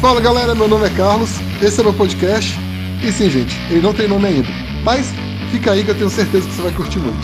Fala galera, meu nome é Carlos, esse é meu podcast. E sim, gente, ele não tem nome ainda, mas fica aí que eu tenho certeza que você vai curtir muito.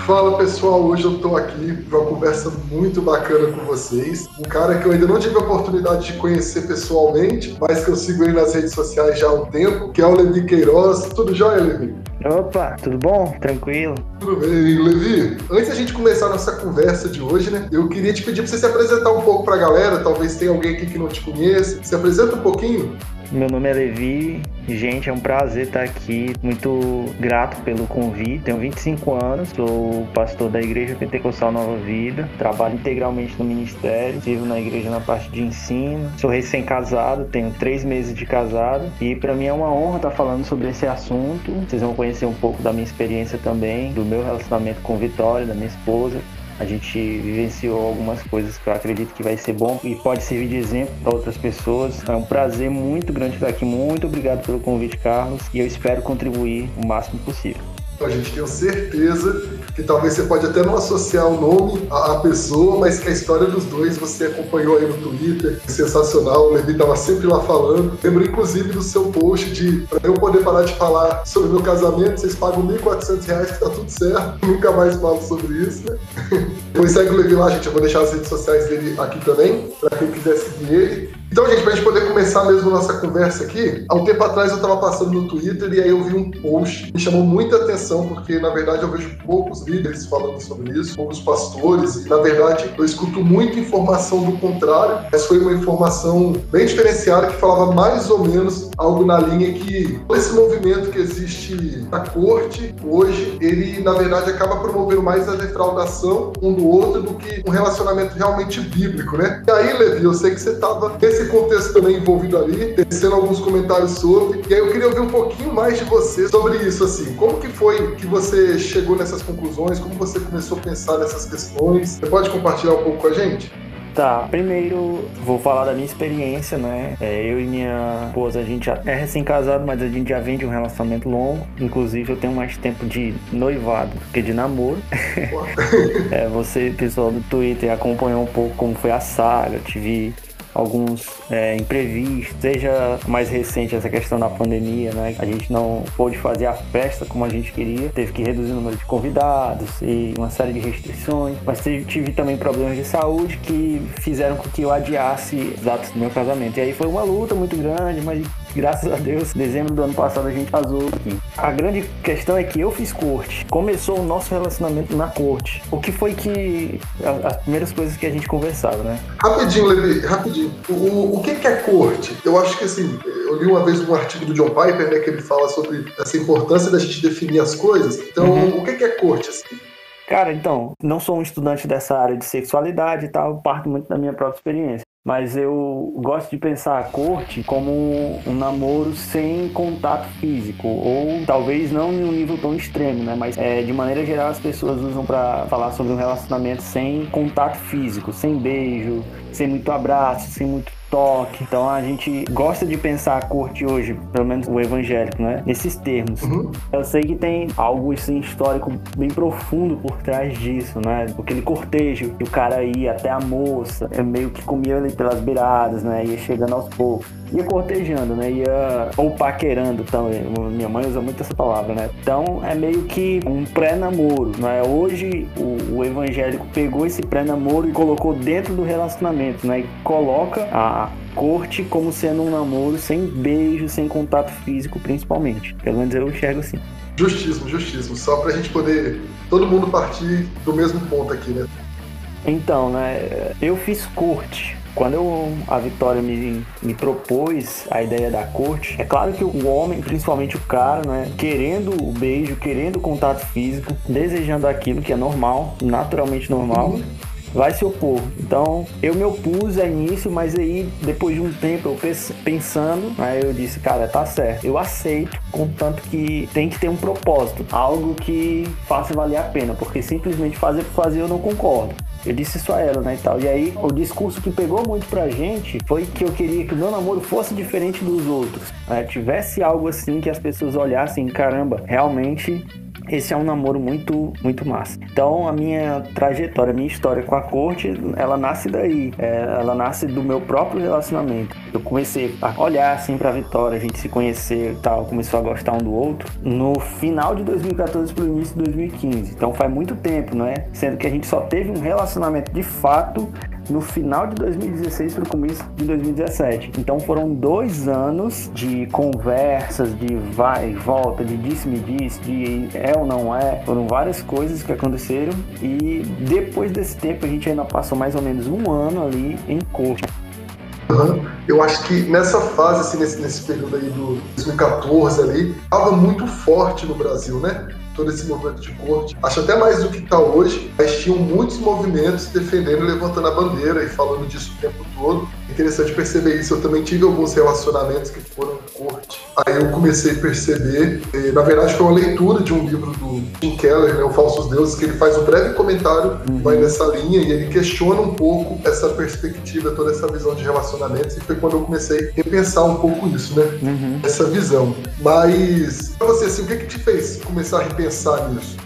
Fala pessoal, hoje eu tô aqui para uma conversa muito bacana com vocês. Um cara que eu ainda não tive a oportunidade de conhecer pessoalmente, mas que eu sigo ele nas redes sociais já há um tempo, que é o Levi Queiroz. Tudo jóia, Levi? Opa, tudo bom? Tranquilo? Levi. Antes da gente começar a nossa conversa de hoje, né? Eu queria te pedir para você se apresentar um pouco para a galera. Talvez tenha alguém aqui que não te conheça. Se apresenta um pouquinho. Meu nome é Levi. Gente, é um prazer estar aqui. Muito grato pelo convite. Tenho 25 anos, sou pastor da Igreja Pentecostal Nova Vida. Trabalho integralmente no ministério. Vivo na igreja na parte de ensino. Sou recém-casado, tenho três meses de casado. E para mim é uma honra estar falando sobre esse assunto. Vocês vão conhecer um pouco da minha experiência também, do meu relacionamento com Vitória, da minha esposa. A gente vivenciou algumas coisas que eu acredito que vai ser bom e pode servir de exemplo para outras pessoas. É um prazer muito grande estar aqui. Muito obrigado pelo convite, Carlos, e eu espero contribuir o máximo possível. A gente tem certeza que talvez você pode até não associar o nome à pessoa, mas que a história dos dois você acompanhou aí no Twitter, sensacional, o Levi estava sempre lá falando. Lembro inclusive do seu post de para eu poder parar de falar sobre meu casamento, vocês pagam 1.400 reais que tá tudo certo. Nunca mais falo sobre isso, né? Depois segue o Levi lá, gente. Eu vou deixar as redes sociais dele aqui também, para quem quiser seguir ele. Então, gente, pra gente poder começar mesmo nossa conversa aqui, há um tempo atrás eu tava passando no Twitter e aí eu vi um post que chamou muita atenção, porque na verdade eu vejo poucos líderes falando sobre isso, poucos pastores, e na verdade eu escuto muita informação do contrário. Essa foi uma informação bem diferenciada que falava mais ou menos algo na linha que esse movimento que existe na corte hoje, ele na verdade acaba promovendo mais a defraudação um do outro do que um relacionamento realmente bíblico, né? E aí, Levi, eu sei que você tava nesse esse contexto também envolvido ali, tecendo alguns comentários sobre. E aí eu queria ouvir um pouquinho mais de você sobre isso, assim. Como que foi que você chegou nessas conclusões? Como você começou a pensar nessas questões? Você pode compartilhar um pouco com a gente? Tá, primeiro vou falar da minha experiência, né? É, eu e minha esposa, a gente já é recém-casado, mas a gente já vem de um relacionamento longo. Inclusive, eu tenho mais tempo de noivado do que de namoro. é, você, pessoal do Twitter, acompanhou um pouco como foi a saga. Eu tive alguns é, imprevistos, seja mais recente essa questão da pandemia, né? A gente não pôde fazer a festa como a gente queria, teve que reduzir o número de convidados e uma série de restrições, mas tive também problemas de saúde que fizeram com que eu adiasse os datas do meu casamento. E aí foi uma luta muito grande, mas graças a Deus, dezembro do ano passado a gente casou aqui. A grande questão é que eu fiz corte. Começou o nosso relacionamento na corte. O que foi que. As primeiras coisas que a gente conversava, né? Rapidinho, Levi, rapidinho. O, o que, que é corte? Eu acho que assim, eu li uma vez um artigo do John Piper, né, que ele fala sobre essa importância da gente definir as coisas. Então, uhum. o que, que é corte, assim? Cara, então, não sou um estudante dessa área de sexualidade e tal, parto muito da minha própria experiência mas eu gosto de pensar a corte como um namoro sem contato físico, ou talvez não em um nível tão extremo, né? Mas é, de maneira geral as pessoas usam para falar sobre um relacionamento sem contato físico, sem beijo, sem muito abraço, sem muito toque. Então a gente gosta de pensar a corte hoje, pelo menos o evangélico, né? Nesses termos. Uhum. Eu sei que tem algo assim, histórico bem profundo por trás disso, né? Aquele cortejo que o cara ia até a moça, é meio que comia ali pelas beiradas, né? Ia chegando aos poucos. Ia cortejando, né? Ia ou paquerando também. Minha mãe usa muito essa palavra, né? Então é meio que um pré-namoro, né? Hoje o, o evangélico pegou esse pré-namoro e colocou dentro do relacionamento, né? E coloca a corte como sendo um namoro sem beijo, sem contato físico, principalmente. Pelo menos eu enxergo assim. Justíssimo, justíssimo. Só pra gente poder todo mundo partir do mesmo ponto aqui, né? Então, né, eu fiz corte. Quando eu, a Vitória me, me propôs a ideia da corte, é claro que o homem, principalmente o cara, né, querendo o beijo, querendo o contato físico, desejando aquilo que é normal, naturalmente normal, uhum vai se opor. Então eu me opus a início, mas aí depois de um tempo eu pensando, aí eu disse, cara, tá certo, eu aceito, contanto que tem que ter um propósito, algo que faça valer a pena, porque simplesmente fazer por fazer eu não concordo. Eu disse a ela, né, e tal. E aí, o discurso que pegou muito pra gente foi que eu queria que o meu namoro fosse diferente dos outros. Né? Tivesse algo assim que as pessoas olhassem, caramba, realmente esse é um namoro muito, muito massa. Então, a minha trajetória, a minha história com a corte, ela nasce daí. É, ela nasce do meu próprio relacionamento. Eu comecei a olhar assim pra Vitória, a gente se conhecer e tal, começou a gostar um do outro no final de 2014 pro início de 2015. Então, faz muito tempo, não é? Sendo que a gente só teve um relacionamento de fato no final de 2016 para o começo de 2017. Então foram dois anos de conversas, de vai e volta, de disse-me disse, de é ou não é. Foram várias coisas que aconteceram e depois desse tempo a gente ainda passou mais ou menos um ano ali em corte. Uhum. Eu acho que nessa fase, assim, nesse, nesse período aí do 2014 ali, estava muito forte no Brasil, né? todo esse movimento de corte. Acho até mais do que está hoje, mas tinham muitos movimentos defendendo, levantando a bandeira e falando disso o tempo todo. Interessante perceber isso. Eu também tive alguns relacionamentos que foram corte. Aí eu comecei a perceber, na verdade foi uma leitura de um livro do Tim Keller, né, O Falsos Deuses, que ele faz um breve comentário, uhum. vai nessa linha e ele questiona um pouco essa perspectiva, toda essa visão de relacionamentos. E foi quando eu comecei a repensar um pouco isso, né? Uhum. Essa visão. Mas, pra você, assim, o que, que te fez começar a repensar nisso?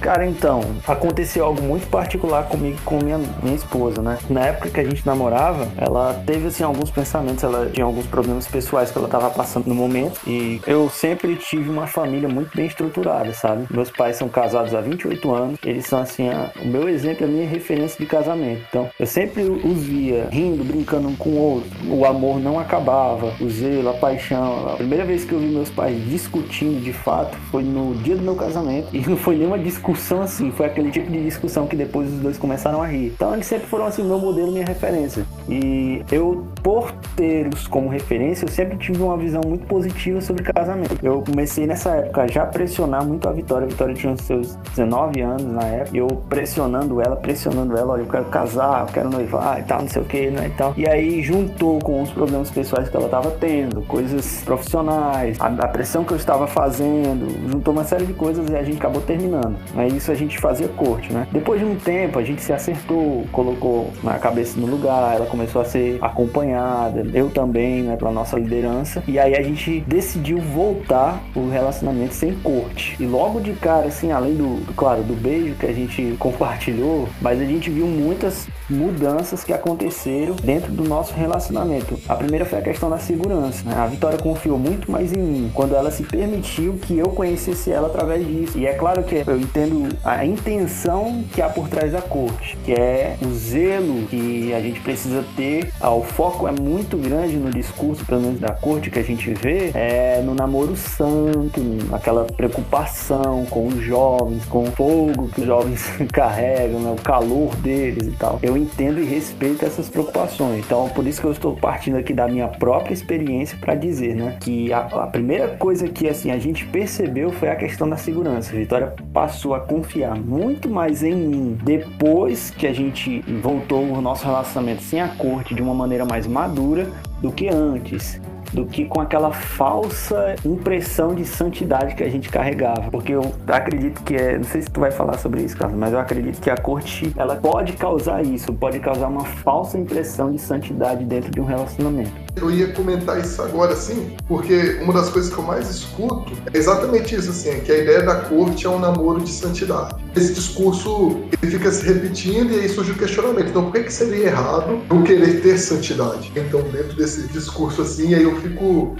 Cara, então, aconteceu algo muito particular comigo com minha, minha esposa, né? Na época que a gente namorava, ela teve, assim, alguns pensamentos, ela tinha alguns problemas pessoais que ela tava passando no momento. E eu sempre tive uma família muito bem estruturada, sabe? Meus pais são casados há 28 anos, eles são, assim, a, o meu exemplo, a minha referência de casamento. Então, eu sempre os via rindo, brincando um com o outro. O amor não acabava, o zelo, a paixão. A primeira vez que eu vi meus pais discutindo de fato foi no dia do meu casamento e não foi nenhuma discussão discussão assim, foi aquele tipo de discussão que depois os dois começaram a rir. Então eles sempre foram assim, meu modelo, minha referência. E eu, por ter-os como referência, eu sempre tive uma visão muito positiva sobre casamento. Eu comecei nessa época já a pressionar muito a Vitória. A Vitória tinha os seus 19 anos na época. Eu pressionando ela, pressionando ela, olha, eu quero casar, eu quero noivar e tal, não sei o que, né, e tal. E aí juntou com os problemas pessoais que ela estava tendo, coisas profissionais, a, a pressão que eu estava fazendo, juntou uma série de coisas e a gente acabou terminando. Mas isso a gente fazia corte, né? Depois de um tempo, a gente se acertou, colocou na cabeça no lugar, ela começou a ser acompanhada, eu também, né, pela nossa liderança. E aí a gente decidiu voltar o relacionamento sem corte. E logo de cara, assim, além do, claro, do beijo que a gente compartilhou, mas a gente viu muitas mudanças que aconteceram dentro do nosso relacionamento. A primeira foi a questão da segurança. Né? A Vitória confiou muito mais em mim quando ela se permitiu que eu conhecesse ela através disso. E é claro que eu entendo a intenção que há por trás da corte, que é o zelo que a gente precisa ter. Ah, o foco é muito grande no discurso, pelo menos da corte que a gente vê, é no namoro santo, aquela preocupação com os jovens, com o fogo que os jovens carregam, né? o calor deles e tal. Eu entendo e respeito essas preocupações. Então, por isso que eu estou partindo aqui da minha própria experiência para dizer, né, que a, a, primeira coisa que assim a gente percebeu foi a questão da segurança. A Vitória passou a confiar muito mais em mim depois que a gente voltou o nosso relacionamento sem a corte de uma maneira mais madura do que antes do que com aquela falsa impressão de santidade que a gente carregava. Porque eu acredito que é, não sei se tu vai falar sobre isso, Carlos, mas eu acredito que a corte ela pode causar isso, pode causar uma falsa impressão de santidade dentro de um relacionamento. Eu ia comentar isso agora, sim, porque uma das coisas que eu mais escuto é exatamente isso, assim, é que a ideia da corte é um namoro de santidade. Esse discurso ele fica se repetindo e aí surge o questionamento. Então, por que, que seria errado eu querer ter santidade? Então, dentro desse discurso assim, aí eu fico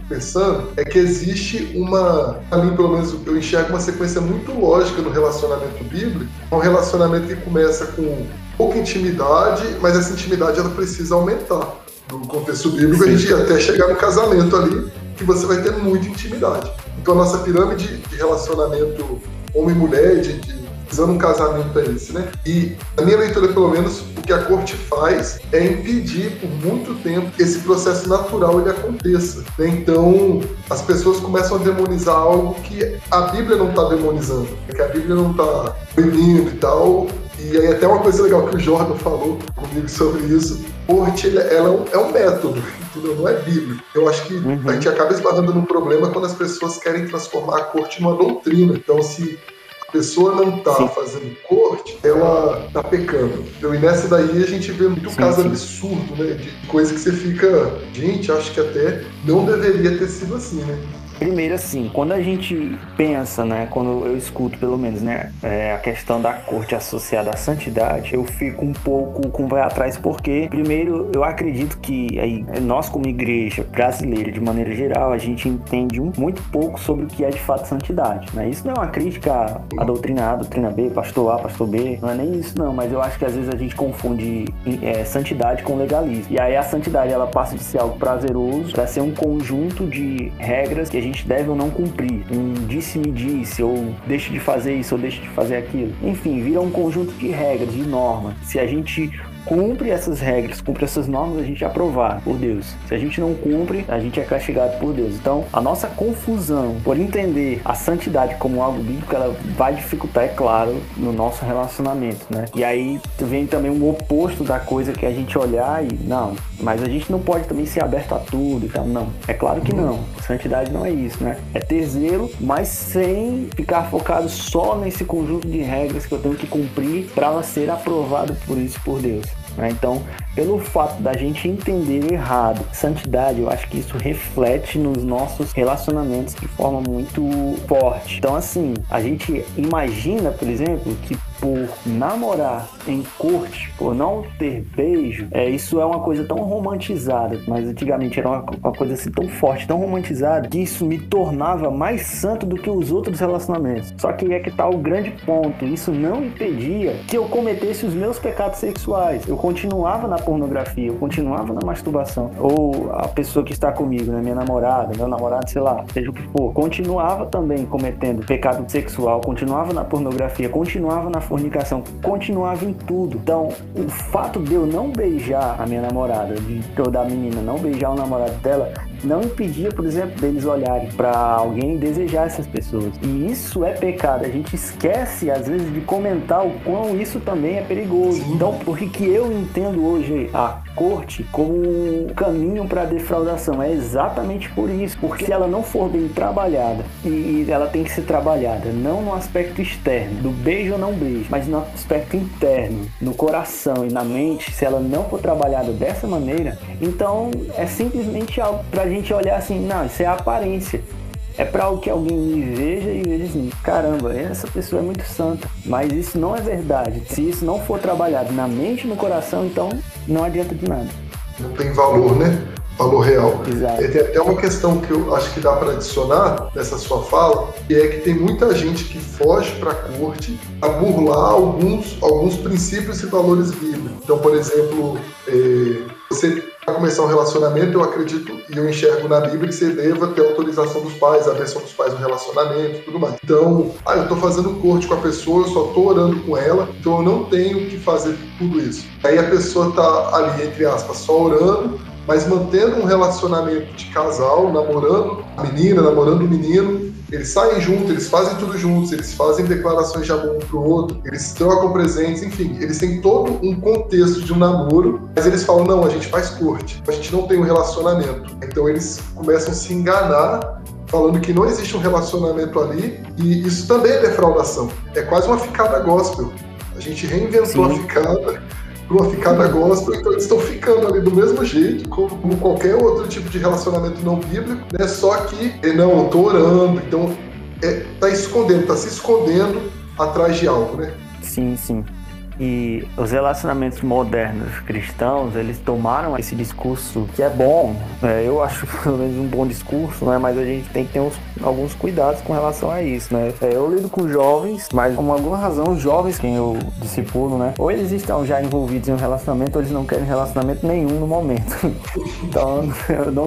pensando é que existe uma, a mim pelo menos eu enxergo uma sequência muito lógica no relacionamento bíblico, um relacionamento que começa com pouca intimidade, mas essa intimidade ela precisa aumentar. No contexto bíblico, Sim. a gente até chegar no casamento ali, que você vai ter muita intimidade. Então a nossa pirâmide de relacionamento homem-mulher, de, de visando um casamento é esse, né? E a minha leitura, pelo menos, o que a corte faz é impedir por muito tempo que esse processo natural ele aconteça. Né? Então, as pessoas começam a demonizar algo que a Bíblia não está demonizando, que a Bíblia não está proibindo e tal. E aí até uma coisa legal que o Jordan falou comigo sobre isso, corte ela é um método, entendeu? não é bíblico. Eu acho que uhum. a gente acaba esbarrando num problema quando as pessoas querem transformar a corte numa doutrina. Então, se pessoa não tá fazendo corte, ela tá pecando. Então, e nessa daí a gente vê muito sim, caso sim. absurdo, né? De coisa que você fica, gente, acho que até não deveria ter sido assim, né? Primeiro, assim, quando a gente pensa, né, quando eu escuto pelo menos, né, é, a questão da corte associada à santidade, eu fico um pouco com pé atrás, porque, primeiro, eu acredito que aí, nós, como igreja brasileira, de maneira geral, a gente entende muito pouco sobre o que é de fato santidade, né? Isso não é uma crítica à doutrina A, doutrina B, pastor A, pastor B, não é nem isso, não, mas eu acho que às vezes a gente confunde é, santidade com legalismo. E aí a santidade, ela passa de ser algo prazeroso para ser um conjunto de regras que a gente deve ou não cumprir. Um disse-me disse, ou deixe de fazer isso, ou deixe de fazer aquilo. Enfim, vira um conjunto de regras, de normas. Se a gente cumpre essas regras, cumpre essas normas, a gente é aprovado por Deus. Se a gente não cumpre, a gente é castigado por Deus. Então, a nossa confusão por entender a santidade como algo bíblico, ela vai dificultar, é claro, no nosso relacionamento, né? E aí vem também um oposto da coisa que a gente olhar e, não, mas a gente não pode também ser aberto a tudo e tal. Não, é claro que não. Santidade não é isso, né? É ter zelo, mas sem ficar focado só nesse conjunto de regras que eu tenho que cumprir para ser aprovado por isso por Deus. Né? Então, pelo fato da gente entender errado santidade, eu acho que isso reflete nos nossos relacionamentos de forma muito forte. Então, assim, a gente imagina, por exemplo, que por namorar em corte, por não ter beijo, é, isso é uma coisa tão romantizada, mas antigamente era uma, uma coisa assim tão forte, tão romantizada, que isso me tornava mais santo do que os outros relacionamentos. Só que é que tá o grande ponto, isso não impedia que eu cometesse os meus pecados sexuais. Eu continuava na pornografia, eu continuava na masturbação. Ou a pessoa que está comigo, né, minha namorada, meu namorado, sei lá, seja o que for, continuava também cometendo pecado sexual, continuava na pornografia, continuava na fornicação, continuava em tudo. Então, o fato de eu não beijar a minha namorada, de toda a menina não beijar o namorado dela, não impedia, por exemplo, deles olharem para alguém e desejar essas pessoas. E isso é pecado. A gente esquece, às vezes, de comentar o quão isso também é perigoso. Então, por que eu entendo hoje a corte como um caminho para defraudação? É exatamente por isso. Porque se ela não for bem trabalhada, e ela tem que ser trabalhada não no aspecto externo, do beijo ou não beijo, mas no aspecto interno, no coração e na mente, se ela não for trabalhada dessa maneira, então é simplesmente algo para a gente olhar assim, não, isso é aparência. É para o que alguém me veja e veja assim, caramba, essa pessoa é muito santa. Mas isso não é verdade. Se isso não for trabalhado na mente e no coração, então não adianta de nada. Não tem valor, né? Valor real. Exato. E tem até uma questão que eu acho que dá para adicionar nessa sua fala, que é que tem muita gente que foge para a corte a burlar alguns, alguns princípios e valores bíblicos. Então, por exemplo, eh, você para começar um relacionamento, eu acredito e eu enxergo na Bíblia que você deva ter autorização dos pais, a versão dos pais no relacionamento tudo mais. Então, ah, eu estou fazendo corte com a pessoa, eu só estou orando com ela, então eu não tenho que fazer tudo isso. Aí a pessoa está ali, entre aspas, só orando, mas mantendo um relacionamento de casal, namorando a menina, namorando o menino, eles saem juntos, eles fazem tudo juntos, eles fazem declarações de amor um pro outro, eles trocam presentes, enfim, eles têm todo um contexto de um namoro, mas eles falam, não, a gente faz corte, a gente não tem um relacionamento. Então eles começam a se enganar falando que não existe um relacionamento ali, e isso também é defraudação. É quase uma ficada gospel. A gente reinventou Sim. a ficada para uma ficada gospel, então eles estão ficando ali do mesmo jeito, como, qualquer outro tipo de relacionamento não bíblico, né? Só que, eh, não, eu tô orando, então é, tá escondendo, tá se escondendo atrás de algo, né? Sim, sim. E os relacionamentos modernos cristãos, eles tomaram esse discurso que é bom, né? eu acho pelo menos um bom discurso, né? mas a gente tem que ter uns, alguns cuidados com relação a isso. Né? É, eu lido com jovens, mas por alguma razão os jovens, quem eu discipulo, né? ou eles estão já envolvidos em um relacionamento ou eles não querem relacionamento nenhum no momento. então eu não,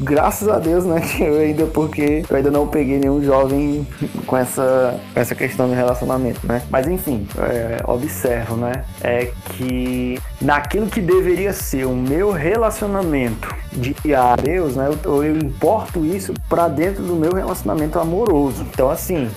Graças a Deus, né? Que eu ainda, porque eu ainda não peguei nenhum jovem com essa, com essa questão de relacionamento, né? Mas enfim, é, observo, né? É que naquilo que deveria ser o meu relacionamento de a Deus, né? Eu, eu importo isso para dentro do meu relacionamento amoroso. Então, assim,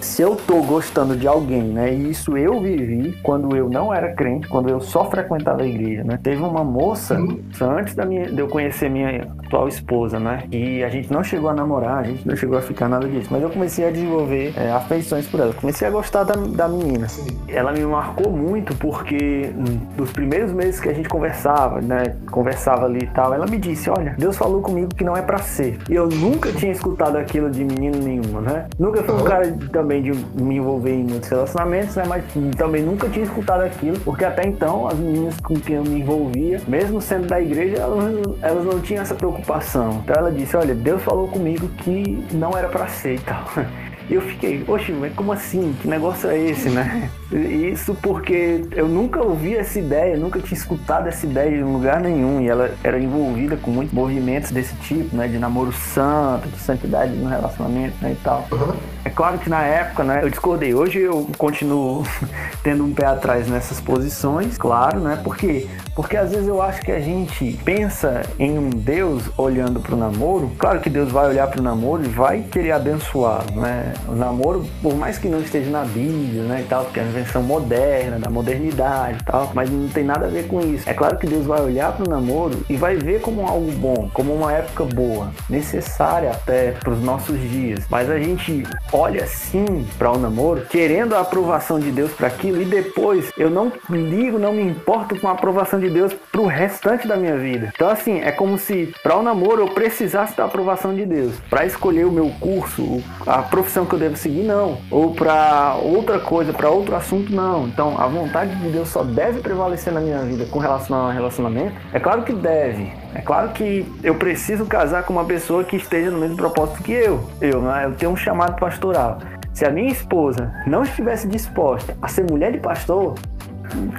se eu tô gostando de alguém, né? E isso eu vivi quando eu não era crente, quando eu só frequentava a igreja, né? Teve uma moça, antes da minha, de eu conhecer minha atual esposa, né? E a gente não chegou a namorar, a gente não chegou a ficar nada disso. Mas eu comecei a desenvolver é, afeições por ela. Comecei a gostar da, da menina. Sim. Ela me marcou muito porque nos primeiros meses que a gente conversava, né? Conversava ali e tal, ela me disse: Olha, Deus falou comigo que não é para ser. E eu nunca tinha escutado aquilo de menino nenhuma, né? Nunca fui um cara também de me envolver em muitos relacionamentos, né? Mas também nunca tinha escutado aquilo, porque até então as meninas com quem eu me envolvia, mesmo sendo da igreja, elas, elas não tinham essa preocupação. Então ela disse: Olha, Deus falou comigo que não era para ser e tal. E eu fiquei, oxe, mas como assim? Que negócio é esse, né? Isso porque eu nunca ouvi essa ideia, nunca tinha escutado essa ideia em lugar nenhum. E ela era envolvida com muitos movimentos desse tipo, né? De namoro santo, de santidade no relacionamento, né? E tal. Uhum. É claro que na época, né? Eu discordei. Hoje eu continuo tendo um pé atrás nessas posições, claro, né? Por quê? Porque às vezes eu acho que a gente pensa em um Deus olhando para o namoro. Claro que Deus vai olhar para o namoro e vai querer abençoar, né? O namoro, por mais que não esteja na Bíblia, né, e tal, porque uma invenção moderna, da modernidade e tal, mas não tem nada a ver com isso. É claro que Deus vai olhar para o namoro e vai ver como algo bom, como uma época boa, necessária até para os nossos dias. Mas a gente olha sim para o namoro, querendo a aprovação de Deus para aquilo e depois eu não ligo, não me importo com a aprovação de Deus para o restante da minha vida. Então assim, é como se para o namoro eu precisasse da aprovação de Deus para escolher o meu curso, a profissão que eu devo seguir, não. Ou para outra coisa, para outro assunto, não. Então, a vontade de Deus só deve prevalecer na minha vida com relação ao relacionamento? É claro que deve. É claro que eu preciso casar com uma pessoa que esteja no mesmo propósito que eu. Eu, né? eu tenho um chamado pastoral. Se a minha esposa não estivesse disposta a ser mulher de pastor,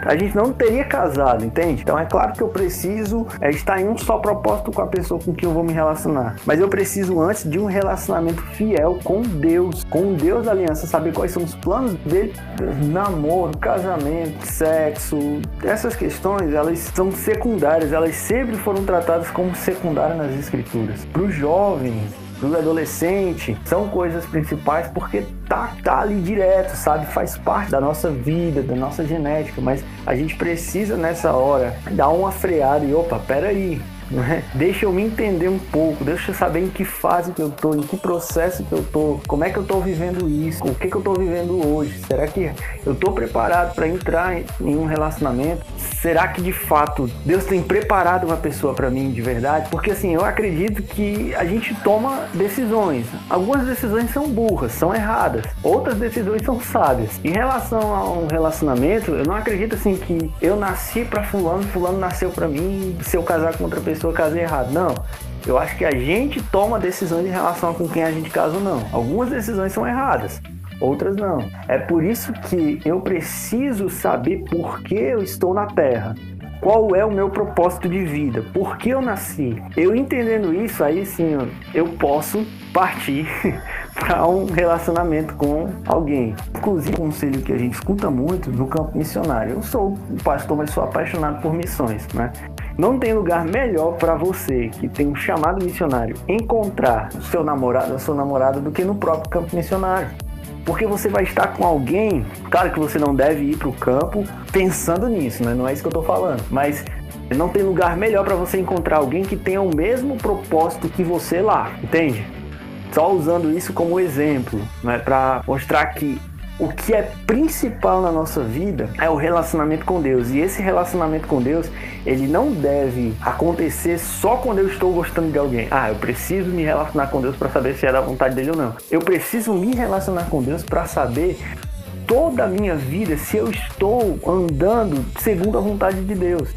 a gente não teria casado, entende? Então é claro que eu preciso é, estar em um só propósito com a pessoa com quem eu vou me relacionar. Mas eu preciso antes de um relacionamento fiel com Deus, com Deus da aliança, saber quais são os planos dele, namoro, casamento, sexo, essas questões, elas são secundárias, elas sempre foram tratadas como secundárias nas escrituras. Para os jovens, do adolescente, são coisas principais porque tá, tá ali direto, sabe? Faz parte da nossa vida, da nossa genética, mas a gente precisa nessa hora dar uma freada e opa, peraí, né? Deixa eu me entender um pouco, deixa eu saber em que fase que eu tô, em que processo que eu tô, como é que eu tô vivendo isso, o que que eu tô vivendo hoje. Será que eu tô preparado para entrar em um relacionamento? Será que de fato Deus tem preparado uma pessoa para mim de verdade? Porque assim, eu acredito que a gente toma decisões. Algumas decisões são burras, são erradas. Outras decisões são sábias. Em relação a um relacionamento, eu não acredito assim que eu nasci para fulano, fulano nasceu para mim, se eu casar com outra pessoa pessoa casei errado. Não. Eu acho que a gente toma decisões em relação a com quem a gente casa ou não. Algumas decisões são erradas, outras não. É por isso que eu preciso saber por que eu estou na Terra. Qual é o meu propósito de vida? Por que eu nasci? Eu entendendo isso, aí sim eu posso partir para um relacionamento com alguém. Inclusive, um conselho que a gente escuta muito no campo missionário. Eu sou um pastor, mas sou apaixonado por missões, né? Não tem lugar melhor para você que tem um chamado missionário encontrar seu namorado ou sua namorada do que no próprio campo missionário. Porque você vai estar com alguém, claro que você não deve ir para o campo pensando nisso, né? não é isso que eu estou falando, mas não tem lugar melhor para você encontrar alguém que tenha o mesmo propósito que você lá, entende? Só usando isso como exemplo, né? para mostrar que o que é principal na nossa vida é o relacionamento com Deus. E esse relacionamento com Deus, ele não deve acontecer só quando eu estou gostando de alguém. Ah, eu preciso me relacionar com Deus para saber se é da vontade dele ou não. Eu preciso me relacionar com Deus para saber toda a minha vida se eu estou andando segundo a vontade de Deus.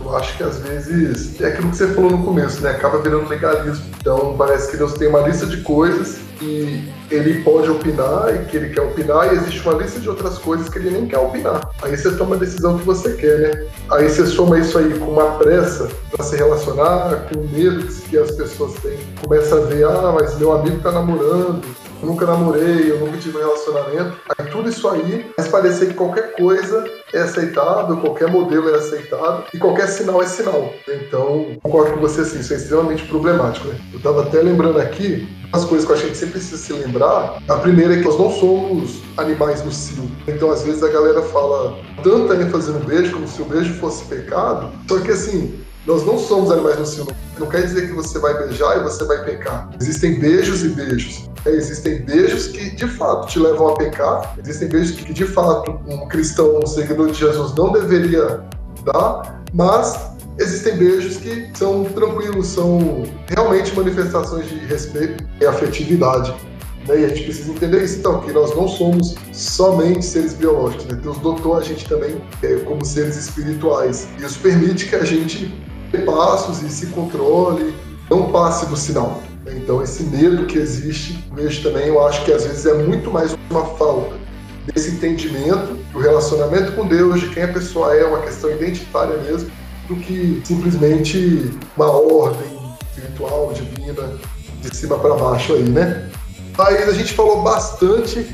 Eu acho que às vezes é aquilo que você falou no começo, né? Acaba virando legalismo. Então parece que Deus tem uma lista de coisas que ele pode opinar e que ele quer opinar, e existe uma lista de outras coisas que ele nem quer opinar. Aí você toma a decisão que você quer, né? Aí você soma isso aí com uma pressa para se relacionar, com medo que as pessoas têm. Começa a ver, ah, mas meu amigo tá namorando, nunca namorei, eu nunca tive um relacionamento. Aí tudo isso aí faz parecer que qualquer coisa é aceitável, qualquer modelo é aceitável e qualquer sinal é sinal. Então, concordo com você assim, isso é extremamente problemático. Né? Eu estava até lembrando aqui as coisas que a gente sempre precisa se lembrar. A primeira é que nós não somos animais no cio. Então, às vezes, a galera fala tanta ênfase no beijo como se o beijo fosse pecado. Só que, assim, nós não somos animais no cio. Não quer dizer que você vai beijar e você vai pecar. Existem beijos e beijos. É, existem beijos que de fato te levam a pecar. Existem beijos que de fato um cristão, um seguidor de Jesus não deveria dar. Mas existem beijos que são tranquilos, são realmente manifestações de respeito e afetividade. Né? E a gente precisa entender isso, então, que nós não somos somente seres biológicos. Né? Deus dotou a gente também é, como seres espirituais. Isso permite que a gente passos e se controle, não passe do sinal. Então, esse medo que existe, vejo também, eu acho que às vezes é muito mais uma falta desse entendimento do relacionamento com Deus, de quem a pessoa é, uma questão identitária mesmo, do que simplesmente uma ordem espiritual, divina, de cima para baixo aí, né? Aí a gente falou bastante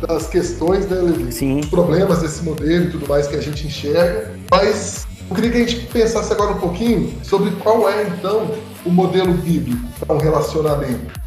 das questões, né, Levi? Sim. Os problemas desse modelo e tudo mais que a gente enxerga, mas eu queria que a gente pensasse agora um pouquinho sobre qual é, então, o modelo bíblico para um relacionamento.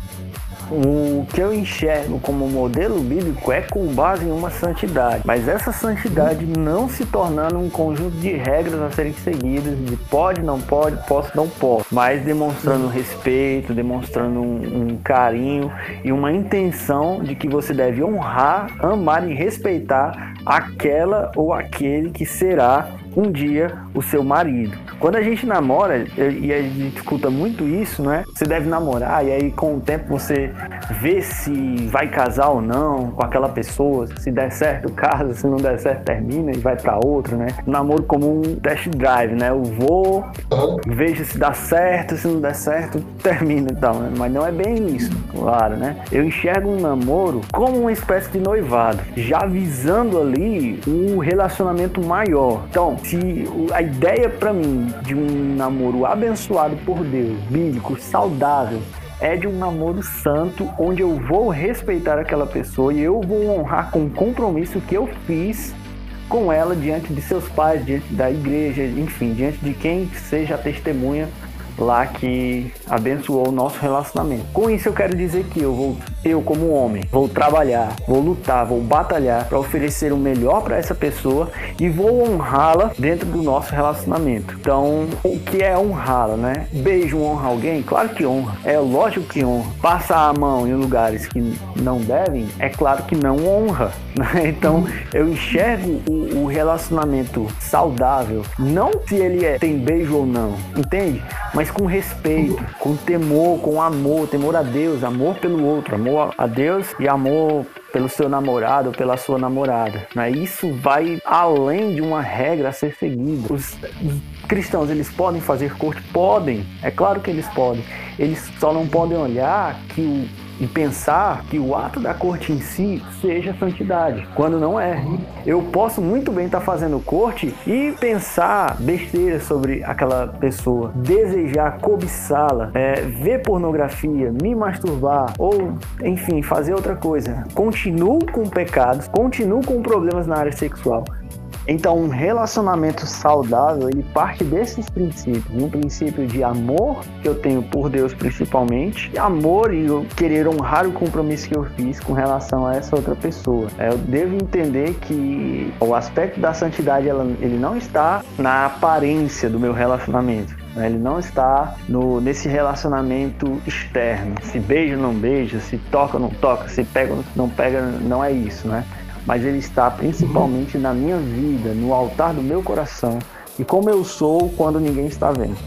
O que eu enxergo como modelo bíblico é com base em uma santidade, mas essa santidade não se tornando um conjunto de regras a serem seguidas, de pode, não pode, posso, não posso, mas demonstrando respeito, demonstrando um, um carinho e uma intenção de que você deve honrar, amar e respeitar aquela ou aquele que será um dia o seu marido. Quando a gente namora, e a gente escuta muito isso, né? Você deve namorar e aí com o tempo você vê se vai casar ou não com aquela pessoa, se der certo casa, se não der certo termina e vai para outra, né? namoro como um test drive, né? Eu vou, vejo se dá certo, se não der certo, termina e tal, né? Mas não é bem isso, claro, né? Eu enxergo um namoro como uma espécie de noivado, já visando ali um relacionamento maior. Então, se a ideia para mim de um namoro abençoado por Deus, bíblico, saudável, é de um namoro santo, onde eu vou respeitar aquela pessoa e eu vou honrar com o compromisso que eu fiz com ela diante de seus pais, diante da igreja, enfim, diante de quem seja a testemunha lá que abençoou o nosso relacionamento. Com isso eu quero dizer que eu vou, eu como homem, vou trabalhar, vou lutar, vou batalhar para oferecer o melhor para essa pessoa e vou honrá-la dentro do nosso relacionamento. Então, o que é honrá-la, né? Beijo honra alguém? Claro que honra. É lógico que honra. Passar a mão em lugares que não devem? É claro que não honra. Né? Então, eu enxergo o, o relacionamento saudável não se ele é, tem beijo ou não, entende? Mas com respeito, com temor, com amor, temor a Deus, amor pelo outro, amor a Deus e amor pelo seu namorado ou pela sua namorada. Né? Isso vai além de uma regra a ser seguida. Os cristãos, eles podem fazer corte? Podem, é claro que eles podem. Eles só não podem olhar que o e pensar que o ato da corte em si seja santidade, quando não é. Eu posso muito bem estar fazendo corte e pensar besteira sobre aquela pessoa, desejar cobiçá-la, é, ver pornografia, me masturbar ou, enfim, fazer outra coisa. Continuo com pecados, continuo com problemas na área sexual. Então, um relacionamento saudável, ele parte desses princípios. Um princípio de amor, que eu tenho por Deus principalmente, e amor e eu querer honrar o compromisso que eu fiz com relação a essa outra pessoa. É, eu devo entender que o aspecto da santidade, ela, ele não está na aparência do meu relacionamento. Né? Ele não está no, nesse relacionamento externo. Se beija ou não beija, se toca ou não toca, se pega ou não pega, não é isso, né? Mas ele está principalmente na minha vida, no altar do meu coração e como eu sou quando ninguém está vendo.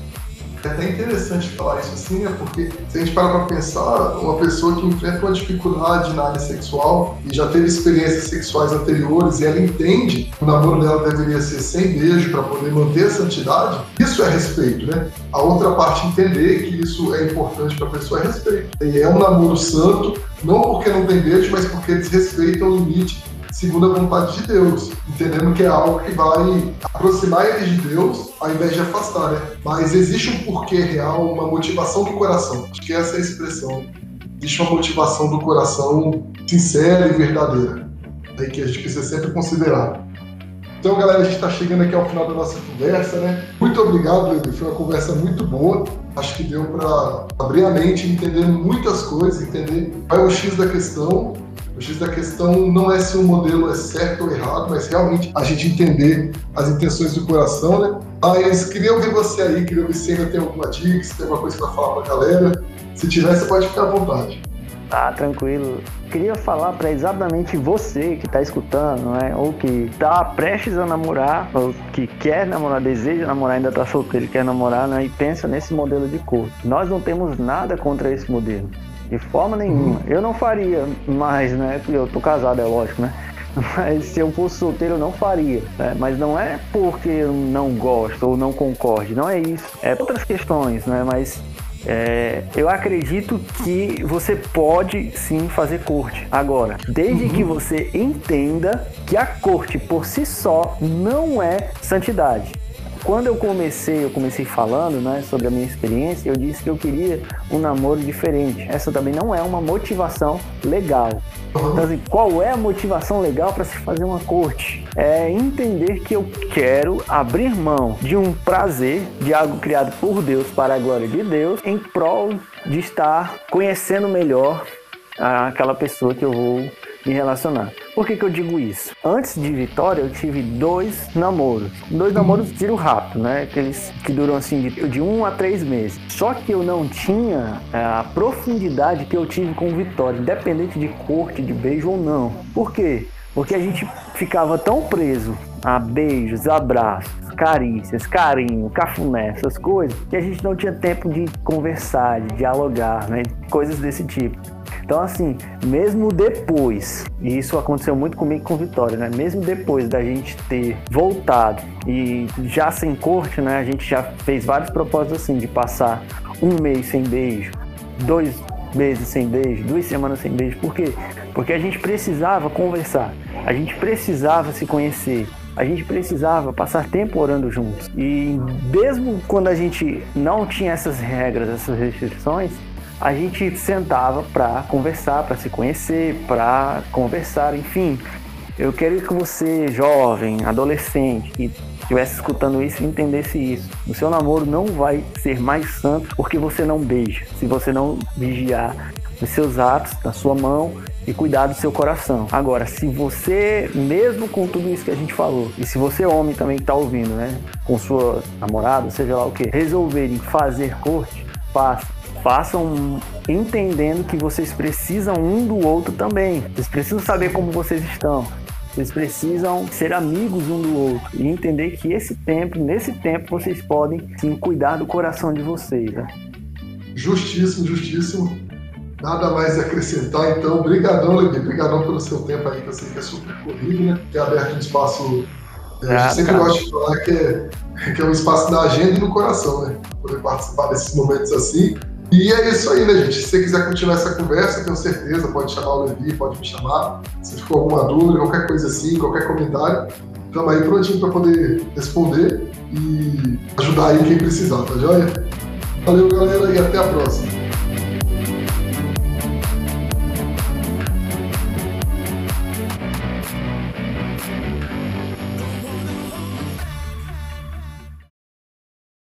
É até interessante falar isso assim, né? Porque se a gente para pensar, uma pessoa que enfrenta uma dificuldade na área sexual e já teve experiências sexuais anteriores e ela entende que o namoro dela deveria ser sem beijo para poder manter a santidade, isso é respeito, né? A outra parte entender que isso é importante para a pessoa é respeito. E é um namoro santo, não porque não tem beijo, mas porque eles respeitam o limite segundo a vontade de Deus, entendendo que é algo que vai aproximar eles de Deus ao invés de afastar, né? Mas existe um porquê real, uma motivação do coração. Acho que essa é a expressão existe uma motivação do coração sincera e verdadeira, aí que a gente precisa sempre considerar. Então, galera, a gente está chegando aqui ao final da nossa conversa, né? Muito obrigado, Levi. Foi uma conversa muito boa. Acho que deu para abrir a mente, entender muitas coisas, entender qual é o X da questão. O X da questão não é se o modelo é certo ou errado, mas realmente a gente entender as intenções do coração, né? Mas queria ouvir você aí, queria ouvir se ainda tem alguma dica, se tem alguma coisa para falar para a galera. Se tiver, você pode ficar à vontade. Tá, tranquilo. Queria falar para exatamente você que está escutando, né? Ou que está prestes a namorar, ou que quer namorar, deseja namorar, ainda está solteiro quer namorar, né? E pensa nesse modelo de corpo. Nós não temos nada contra esse modelo. De forma nenhuma. Eu não faria mais, né? Porque eu tô casado, é lógico, né? Mas se eu fosse solteiro, eu não faria. Né? Mas não é porque eu não gosto ou não concorde, não é isso. É outras questões, né? Mas é, eu acredito que você pode sim fazer corte. Agora, desde uhum. que você entenda que a corte por si só não é santidade. Quando eu comecei, eu comecei falando né, sobre a minha experiência, eu disse que eu queria um namoro diferente. Essa também não é uma motivação legal. Então, assim, qual é a motivação legal para se fazer uma corte? É entender que eu quero abrir mão de um prazer, de algo criado por Deus para a glória de Deus, em prol de estar conhecendo melhor aquela pessoa que eu vou me relacionar. Por que, que eu digo isso? Antes de Vitória, eu tive dois namoros. Dois namoros de tiro rápido, né? Aqueles que duram assim de, de um a três meses. Só que eu não tinha é, a profundidade que eu tive com Vitória, independente de corte, de beijo ou não. Por quê? Porque a gente ficava tão preso a beijos, abraços, carícias, carinho, cafuné, essas coisas, que a gente não tinha tempo de conversar, de dialogar, né? Coisas desse tipo. Então, assim, mesmo depois, e isso aconteceu muito comigo com Vitória, né? Mesmo depois da gente ter voltado e já sem corte, né? A gente já fez vários propósitos assim, de passar um mês sem beijo, dois meses sem beijo, duas semanas sem beijo. Por quê? Porque a gente precisava conversar, a gente precisava se conhecer, a gente precisava passar tempo orando juntos. E mesmo quando a gente não tinha essas regras, essas restrições, a gente sentava para conversar, para se conhecer, para conversar, enfim. Eu quero que você, jovem, adolescente, que estivesse escutando isso, entendesse isso. O seu namoro não vai ser mais santo porque você não beija, se você não vigiar os seus atos, da sua mão e cuidar do seu coração. Agora, se você, mesmo com tudo isso que a gente falou, e se você, homem, também está ouvindo, né, com sua namorada, seja lá o que, resolverem fazer corte, faça façam entendendo que vocês precisam um do outro também. Vocês precisam saber como vocês estão. Vocês precisam ser amigos um do outro e entender que esse tempo, nesse tempo, vocês podem sim cuidar do coração de vocês. Né? Justíssimo, justíssimo. Nada mais a acrescentar, então. Obrigadão, Levi. Obrigadão pelo seu tempo aí, que eu sei que é super corrido, né? Ter aberto um espaço. É, ah, sempre cara. gosto de falar que é, que é um espaço da agenda e no coração, né? Poder participar desses momentos assim. E é isso aí, né, gente? Se você quiser continuar essa conversa, tenho certeza, pode chamar o Levi, pode me chamar. Se ficou alguma dúvida, qualquer coisa assim, qualquer comentário, estamos aí prontinho para poder responder e ajudar aí quem precisar, tá joia? Valeu, galera, e até a próxima.